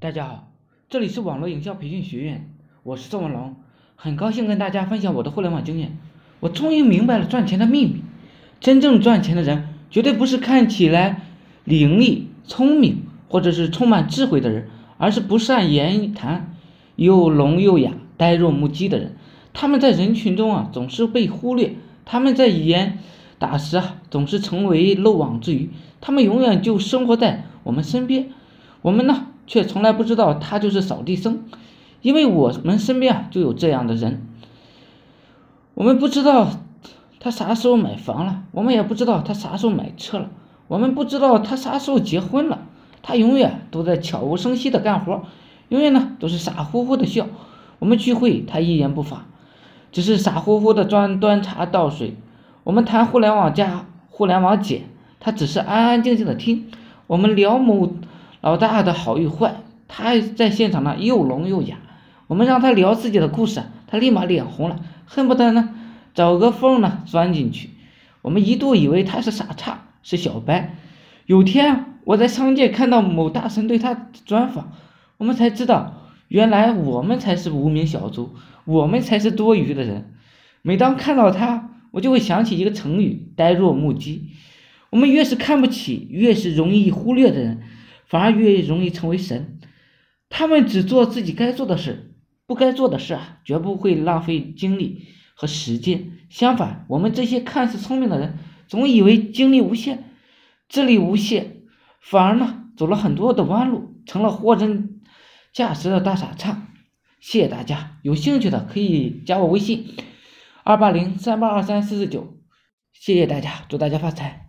大家好，这里是网络营销培训学院，我是宋文龙，很高兴跟大家分享我的互联网经验。我终于明白了赚钱的秘密，真正赚钱的人，绝对不是看起来伶俐、聪明或者是充满智慧的人，而是不善言谈、又聋又哑、呆若木鸡的人。他们在人群中啊，总是被忽略；他们在言打时啊，总是成为漏网之鱼。他们永远就生活在我们身边，我们呢？却从来不知道他就是扫地僧，因为我们身边啊就有这样的人。我们不知道他啥时候买房了，我们也不知道他啥时候买车了，我们不知道他啥时候结婚了。他永远都在悄无声息的干活，永远呢都是傻乎乎的笑。我们聚会，他一言不发，只是傻乎乎的端端茶倒水。我们谈互联网加、互联网减，他只是安安静静的听。我们聊某。老大的好与坏，他在现场呢又聋又哑。我们让他聊自己的故事，他立马脸红了，恨不得呢找个缝呢钻进去。我们一度以为他是傻叉，是小白。有天我在商界看到某大神对他专访，我们才知道，原来我们才是无名小卒，我们才是多余的人。每当看到他，我就会想起一个成语：呆若木鸡。我们越是看不起，越是容易忽略的人。反而越容易成为神，他们只做自己该做的事，不该做的事啊，绝不会浪费精力和时间。相反，我们这些看似聪明的人，总以为精力无限、智力无限，反而呢，走了很多的弯路，成了货真价实的大傻叉。谢谢大家，有兴趣的可以加我微信：二八零三八二三四四九。谢谢大家，祝大家发财。